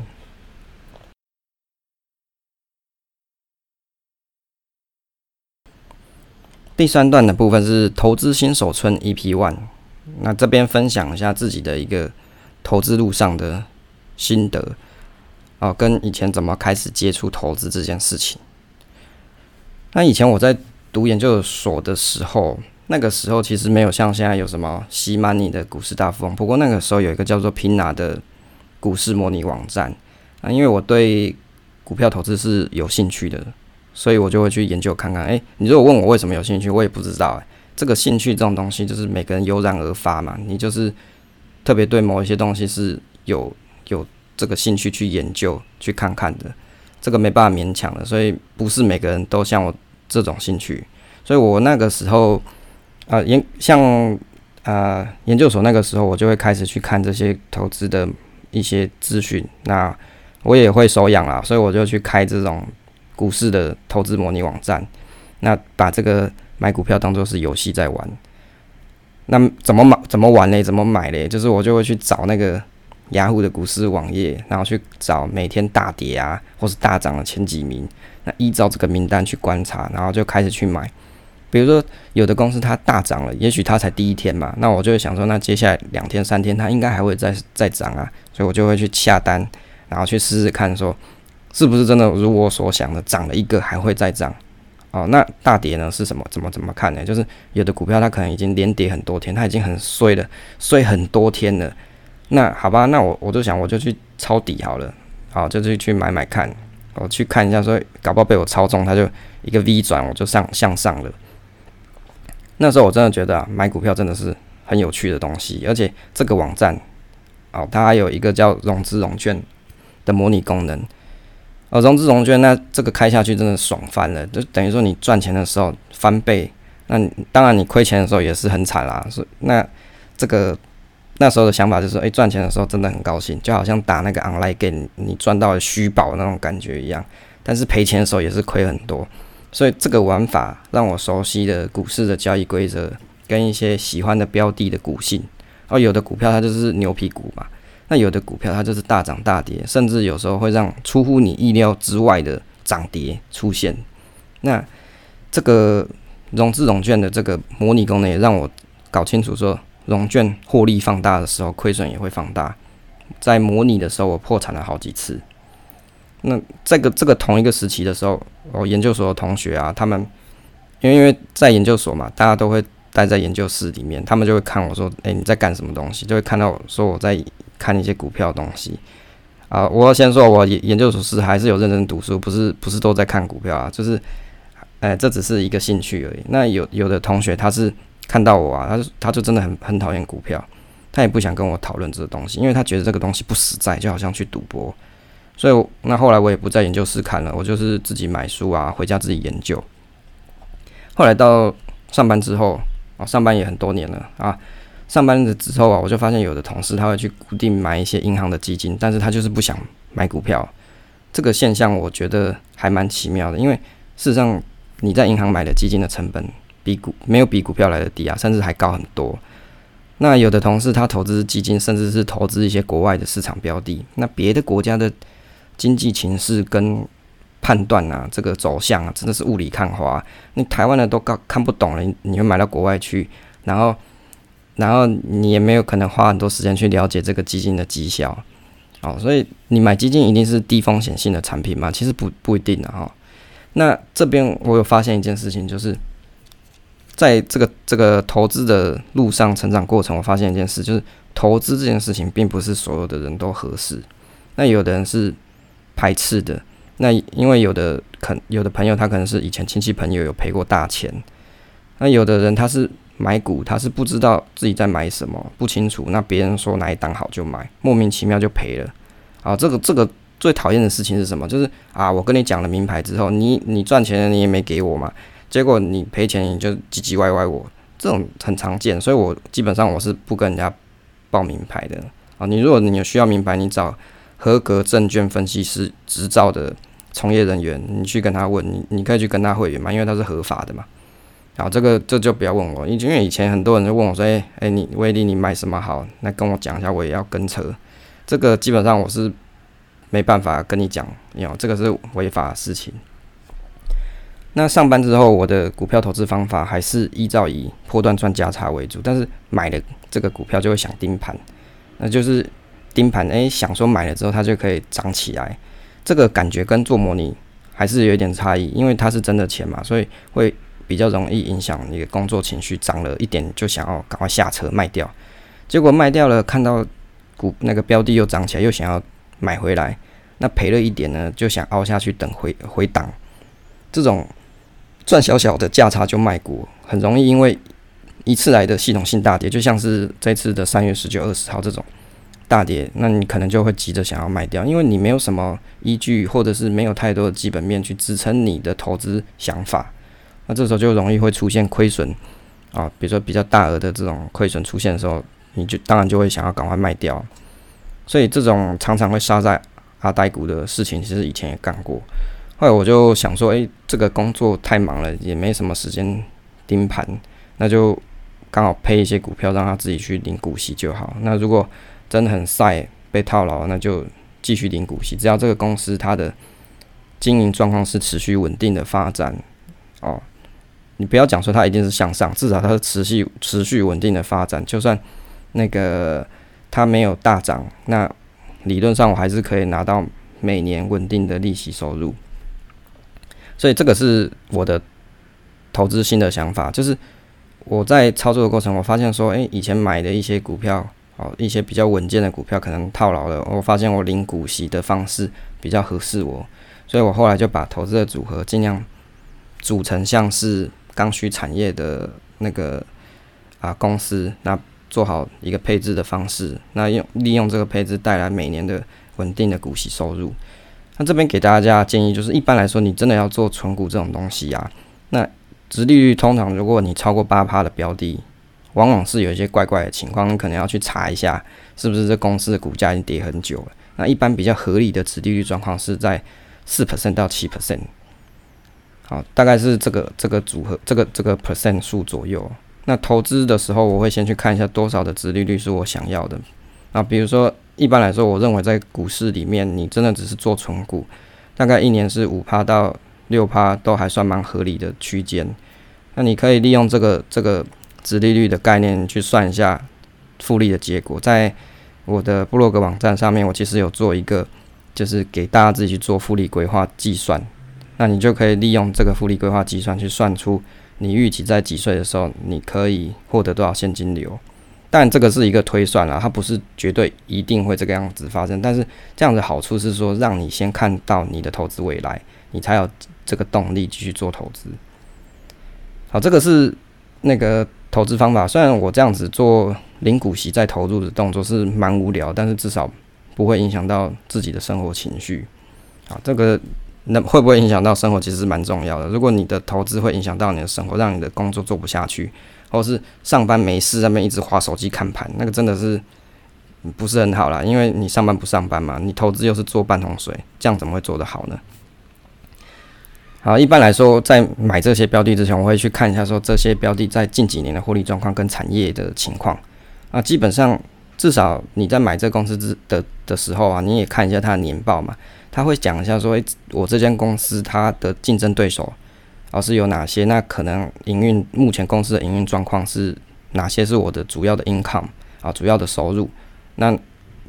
第三段的部分是投资新手村 EP One，那这边分享一下自己的一个投资路上的心得哦，跟以前怎么开始接触投资这件事情。那以前我在读研究所的时候。那个时候其实没有像现在有什么西曼尼的股市大富翁，不过那个时候有一个叫做 Pina 的股市模拟网站啊，因为我对股票投资是有兴趣的，所以我就会去研究看看。诶，你如果问我为什么有兴趣，我也不知道。诶，这个兴趣这种东西就是每个人油然而发嘛，你就是特别对某一些东西是有有这个兴趣去研究去看看的，这个没办法勉强的，所以不是每个人都像我这种兴趣，所以我那个时候。啊，研像啊、呃，研究所那个时候，我就会开始去看这些投资的一些资讯。那我也会手痒啦，所以我就去开这种股市的投资模拟网站。那把这个买股票当做是游戏在玩。那怎么买？怎么玩嘞？怎么买嘞？就是我就会去找那个雅虎的股市网页，然后去找每天大跌啊，或是大涨的前几名。那依照这个名单去观察，然后就开始去买。比如说，有的公司它大涨了，也许它才第一天嘛，那我就会想说，那接下来两天、三天它应该还会再再涨啊，所以我就会去下单，然后去试试看，说是不是真的如我所想的涨了一个还会再涨。哦，那大跌呢是什么？怎么怎么看呢？就是有的股票它可能已经连跌很多天，它已经很衰了，衰很多天了。那好吧，那我我就想我就去抄底好了，好，就去去买买看，我去看一下，说搞不好被我抄中，它就一个 V 转，我就上向上了。那时候我真的觉得啊，买股票真的是很有趣的东西，而且这个网站哦，它还有一个叫融资融券的模拟功能。哦，融资融券那这个开下去真的爽翻了，就等于说你赚钱的时候翻倍，那当然你亏钱的时候也是很惨啦。所以那这个那时候的想法就是说，诶，赚钱的时候真的很高兴，就好像打那个 online game，你赚到虚宝那种感觉一样。但是赔钱的时候也是亏很多。所以这个玩法让我熟悉的股市的交易规则，跟一些喜欢的标的的股性，而有的股票它就是牛皮股嘛，那有的股票它就是大涨大跌，甚至有时候会让出乎你意料之外的涨跌出现。那这个融资融券的这个模拟功能也让我搞清楚说，融券获利放大的时候，亏损也会放大。在模拟的时候，我破产了好几次。那这个这个同一个时期的时候，我研究所的同学啊，他们因为因为在研究所嘛，大家都会待在研究室里面，他们就会看我说：“诶，你在干什么东西？”就会看到我说我在看一些股票东西啊。我先说，我研研究所是还是有认真读书，不是不是都在看股票啊，就是诶，这只是一个兴趣而已。那有有的同学他是看到我啊，他他就真的很很讨厌股票，他也不想跟我讨论这个东西，因为他觉得这个东西不实在，就好像去赌博。所以那后来我也不在研究室看了，我就是自己买书啊，回家自己研究。后来到上班之后啊，上班也很多年了啊。上班的之后啊，我就发现有的同事他会去固定买一些银行的基金，但是他就是不想买股票。这个现象我觉得还蛮奇妙的，因为事实上你在银行买的基金的成本比股没有比股票来的低啊，甚至还高很多。那有的同事他投资基金，甚至是投资一些国外的市场标的，那别的国家的经济情势跟判断啊，这个走向啊，真的是雾里看花。你台湾的都看看不懂了，你会买到国外去，然后。然后你也没有可能花很多时间去了解这个基金的绩效，哦，所以你买基金一定是低风险性的产品吗？其实不不一定的哈、那这边我有发现一件事情，就是在这个这个投资的路上成长过程，我发现一件事，就是投资这件事情并不是所有的人都合适。那有的人是排斥的，那因为有的可有的朋友他可能是以前亲戚朋友有赔过大钱，那有的人他是。买股，他是不知道自己在买什么，不清楚。那别人说哪一档好就买，莫名其妙就赔了。啊，这个这个最讨厌的事情是什么？就是啊，我跟你讲了名牌之后，你你赚钱你也没给我嘛，结果你赔钱你就唧唧歪歪我，这种很常见。所以我基本上我是不跟人家报名牌的。啊，你如果你有需要名牌，你找合格证券分析师执照的从业人员，你去跟他问，你你可以去跟他会员嘛，因为他是合法的嘛。然后，这个这就不要问我，因为以前很多人就问我说：“哎哎，你威力你买什么好？那跟我讲一下，我也要跟车。”这个基本上我是没办法跟你讲，因为这个是违法的事情。那上班之后，我的股票投资方法还是依照以波段赚价差为主，但是买了这个股票就会想盯盘，那就是盯盘，哎，想说买了之后它就可以涨起来，这个感觉跟做模拟还是有一点差异，因为它是真的钱嘛，所以会。比较容易影响你的工作情绪，涨了一点就想要赶快下车卖掉，结果卖掉了，看到股那个标的又涨起来，又想要买回来，那赔了一点呢，就想凹下去等回回档，这种赚小小的价差就卖股，很容易因为一次来的系统性大跌，就像是这次的三月十九、二十号这种大跌，那你可能就会急着想要卖掉，因为你没有什么依据，或者是没有太多的基本面去支撑你的投资想法。那这时候就容易会出现亏损啊，比如说比较大额的这种亏损出现的时候，你就当然就会想要赶快卖掉。所以这种常常会杀在阿呆股的事情，其实以前也干过。后来我就想说，诶，这个工作太忙了，也没什么时间盯盘，那就刚好配一些股票，让他自己去领股息就好。那如果真的很晒被套牢，那就继续领股息，只要这个公司它的经营状况是持续稳定的发展哦。你不要讲说它一定是向上，至少它是持续持续稳定的发展。就算那个它没有大涨，那理论上我还是可以拿到每年稳定的利息收入。所以这个是我的投资新的想法，就是我在操作的过程，我发现说，诶，以前买的一些股票，哦，一些比较稳健的股票可能套牢了，我发现我领股息的方式比较合适我，所以我后来就把投资的组合尽量组成像是。刚需产业的那个啊公司，那做好一个配置的方式，那用利用这个配置带来每年的稳定的股息收入。那这边给大家建议就是，一般来说，你真的要做存股这种东西啊，那殖利率通常如果你超过八趴的标的，往往是有一些怪怪的情况，你可能要去查一下，是不是这公司的股价已经跌很久了。那一般比较合理的殖利率状况是在四 percent 到七 percent。好，大概是这个这个组合，这个这个 percent 数左右。那投资的时候，我会先去看一下多少的殖利率是我想要的。啊，比如说一般来说，我认为在股市里面，你真的只是做存股，大概一年是五趴到六趴，都还算蛮合理的区间。那你可以利用这个这个殖利率的概念去算一下复利的结果。在我的部落格网站上面，我其实有做一个，就是给大家自己去做复利规划计算。那你就可以利用这个复利规划计算去算出你预期在几岁的时候你可以获得多少现金流。但这个是一个推算了，它不是绝对一定会这个样子发生。但是这样的好处是说，让你先看到你的投资未来，你才有这个动力继续做投资。好，这个是那个投资方法，虽然我这样子做零股息再投入的动作是蛮无聊，但是至少不会影响到自己的生活情绪。啊，这个那会不会影响到生活，其实蛮重要的。如果你的投资会影响到你的生活，让你的工作做不下去，或是上班没事那边一直划手机看盘，那个真的是不是很好啦。因为你上班不上班嘛，你投资又是做半桶水，这样怎么会做得好呢？啊，一般来说，在买这些标的之前，我会去看一下说这些标的在近几年的获利状况跟产业的情况啊。基本上，至少你在买这公司之的的时候啊，你也看一下它的年报嘛。他会讲一下说，诶，我这间公司它的竞争对手啊是有哪些？那可能营运目前公司的营运状况是哪些？是我的主要的 income 啊，主要的收入。那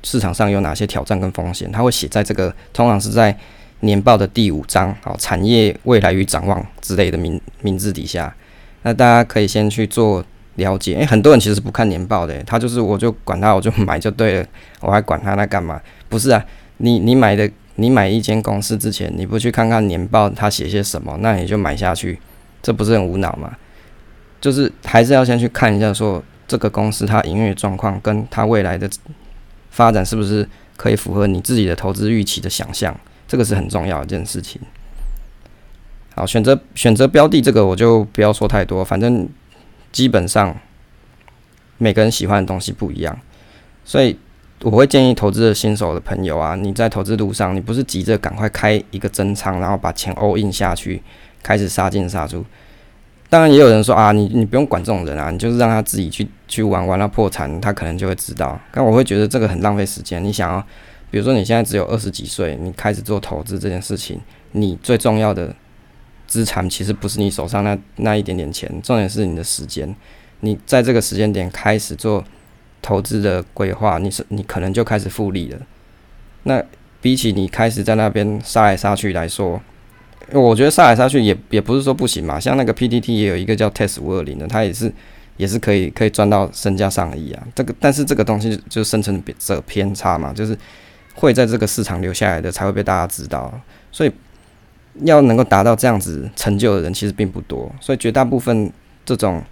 市场上有哪些挑战跟风险？他会写在这个，通常是在。年报的第五章，好，产业未来与展望之类的名名字底下，那大家可以先去做了解。诶、欸，很多人其实不看年报的、他就是我就管他，我就买就对了，我还管他那干嘛？不是啊，你你买的，你买一间公司之前，你不去看看年报，他写些什么，那你就买下去，这不是很无脑吗？就是还是要先去看一下，说这个公司它营运状况跟它未来的发展是不是可以符合你自己的投资预期的想象。这个是很重要的一件事情。好，选择选择标的，这个我就不要说太多，反正基本上每个人喜欢的东西不一样，所以我会建议投资的新手的朋友啊，你在投资路上，你不是急着赶快开一个增仓，然后把钱 all in 下去，开始杀进杀出。当然，也有人说啊，你你不用管这种人啊，你就是让他自己去去玩，玩到破产，他可能就会知道。但我会觉得这个很浪费时间，你想要。比如说你现在只有二十几岁，你开始做投资这件事情，你最重要的资产其实不是你手上那那一点点钱，重点是你的时间。你在这个时间点开始做投资的规划，你是你可能就开始复利了。那比起你开始在那边杀来杀去来说，我觉得杀来杀去也也不是说不行嘛。像那个 PTT 也有一个叫 Test 五二零的，它也是也是可以可以赚到身价上亿啊。这个但是这个东西就生成者偏差嘛，就是。会在这个市场留下来的才会被大家知道，所以要能够达到这样子成就的人其实并不多，所以绝大部分这种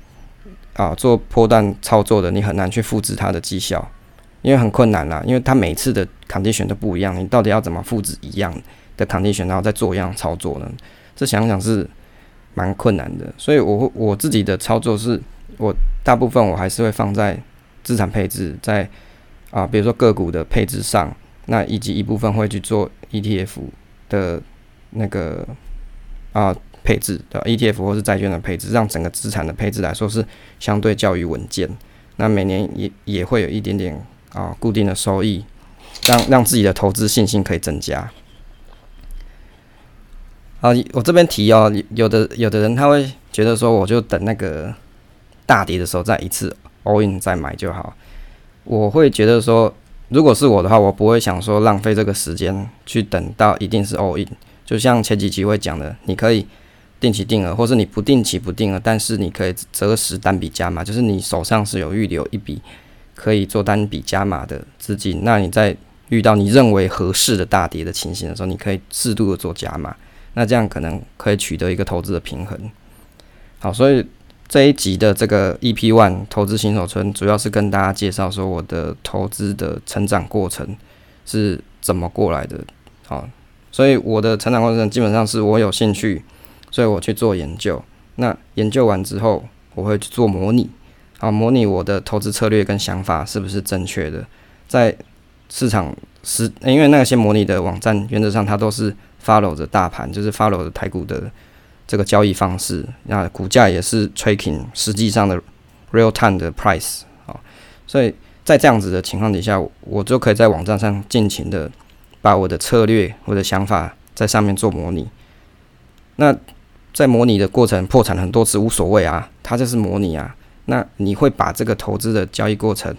啊做波段操作的，你很难去复制它的绩效，因为很困难啦，因为它每次的 condition 都不一样，你到底要怎么复制一样的 condition，然后再做一样操作呢？这想想是蛮困难的，所以我我自己的操作是，我大部分我还是会放在资产配置，在啊比如说个股的配置上。那以及一部分会去做 ETF 的那个啊配置的 ETF 或是债券的配置，让整个资产的配置来说是相对较为稳健。那每年也也会有一点点啊固定的收益，让让自己的投资信心可以增加。啊，我这边提哦，有的有的人他会觉得说，我就等那个大跌的时候再一次 all in 再买就好。我会觉得说。如果是我的话，我不会想说浪费这个时间去等到一定是 all in。就像前几期会讲的，你可以定期定额，或是你不定期不定额，但是你可以择时单笔加码，就是你手上是有预留一笔可以做单笔加码的资金。那你在遇到你认为合适的大跌的情形的时候，你可以适度的做加码，那这样可能可以取得一个投资的平衡。好，所以。这一集的这个 EP One 投资新手村，主要是跟大家介绍说我的投资的成长过程是怎么过来的。好，所以我的成长过程基本上是我有兴趣，所以我去做研究。那研究完之后，我会去做模拟，啊，模拟我的投资策略跟想法是不是正确的。在市场是，因为那些模拟的网站原则上它都是 follow 着大盘，就是 follow 着台股的。这个交易方式，那股价也是 tracking 实际上的 real time 的 price 啊，所以在这样子的情况底下，我就可以在网站上尽情的把我的策略、我的想法在上面做模拟。那在模拟的过程破产很多次无所谓啊，它就是模拟啊。那你会把这个投资的交易过程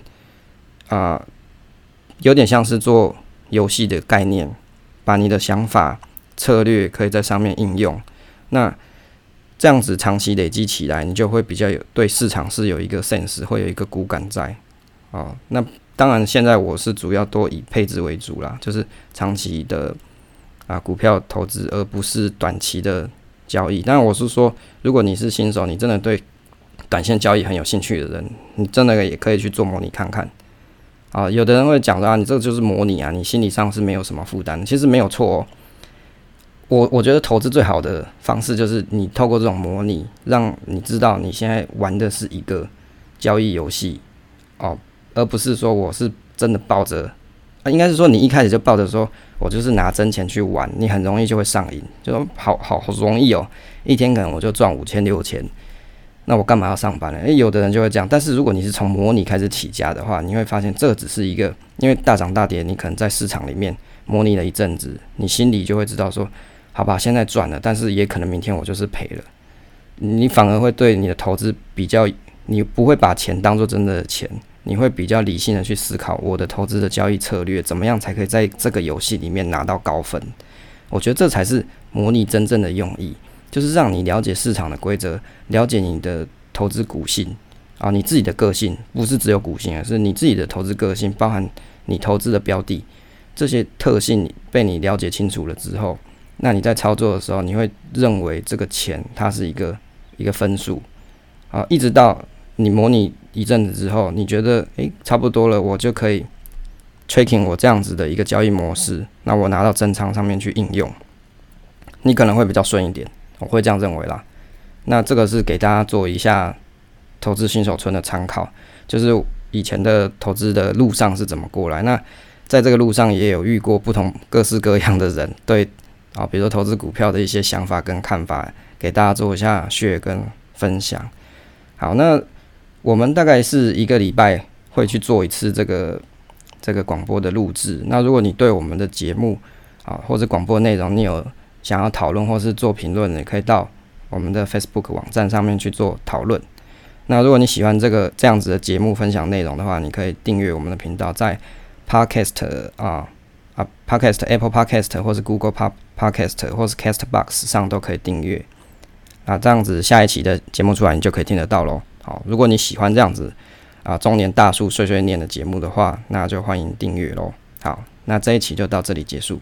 啊，有点像是做游戏的概念，把你的想法、策略可以在上面应用。那这样子长期累积起来，你就会比较有对市场是有一个 sense，会有一个骨感在哦。那当然，现在我是主要多以配置为主啦，就是长期的啊股票投资，而不是短期的交易。当然，我是说，如果你是新手，你真的对短线交易很有兴趣的人，你真的也可以去做模拟看看。啊，有的人会讲说啊，你这个就是模拟啊，你心理上是没有什么负担。其实没有错哦。我我觉得投资最好的方式就是你透过这种模拟，让你知道你现在玩的是一个交易游戏哦，而不是说我是真的抱着啊，应该是说你一开始就抱着说我就是拿真钱去玩，你很容易就会上瘾，就说好好好容易哦，一天可能我就赚五千六千。那我干嘛要上班呢？诶，有的人就会这样。但是如果你是从模拟开始起家的话，你会发现这只是一个，因为大涨大跌，你可能在市场里面模拟了一阵子，你心里就会知道说，好吧，现在赚了，但是也可能明天我就是赔了。你反而会对你的投资比较，你不会把钱当做真的钱，你会比较理性的去思考我的投资的交易策略怎么样才可以在这个游戏里面拿到高分。我觉得这才是模拟真正的用意。就是让你了解市场的规则，了解你的投资股性啊，你自己的个性不是只有股性，而是你自己的投资个性，包含你投资的标的这些特性被你了解清楚了之后，那你在操作的时候，你会认为这个钱它是一个一个分数啊，一直到你模拟一阵子之后，你觉得诶、差不多了，我就可以 tracking 我这样子的一个交易模式，那我拿到真仓上面去应用，你可能会比较顺一点。我会这样认为啦，那这个是给大家做一下投资新手村的参考，就是以前的投资的路上是怎么过来。那在这个路上也有遇过不同各式各样的人，对啊，比如说投资股票的一些想法跟看法，给大家做一下 share 跟分享。好，那我们大概是一个礼拜会去做一次这个这个广播的录制。那如果你对我们的节目啊或者广播内容你有想要讨论或是做评论，也可以到我们的 Facebook 网站上面去做讨论。那如果你喜欢这个这样子的节目分享内容的话，你可以订阅我们的频道，在 Podcast 啊啊 Podcast Apple Podcast 或是 Google Podcast 或是 Castbox 上都可以订阅。那，这样子下一期的节目出来，你就可以听得到喽。好，如果你喜欢这样子啊中年大叔碎碎念的节目的话，那就欢迎订阅喽。好，那这一期就到这里结束。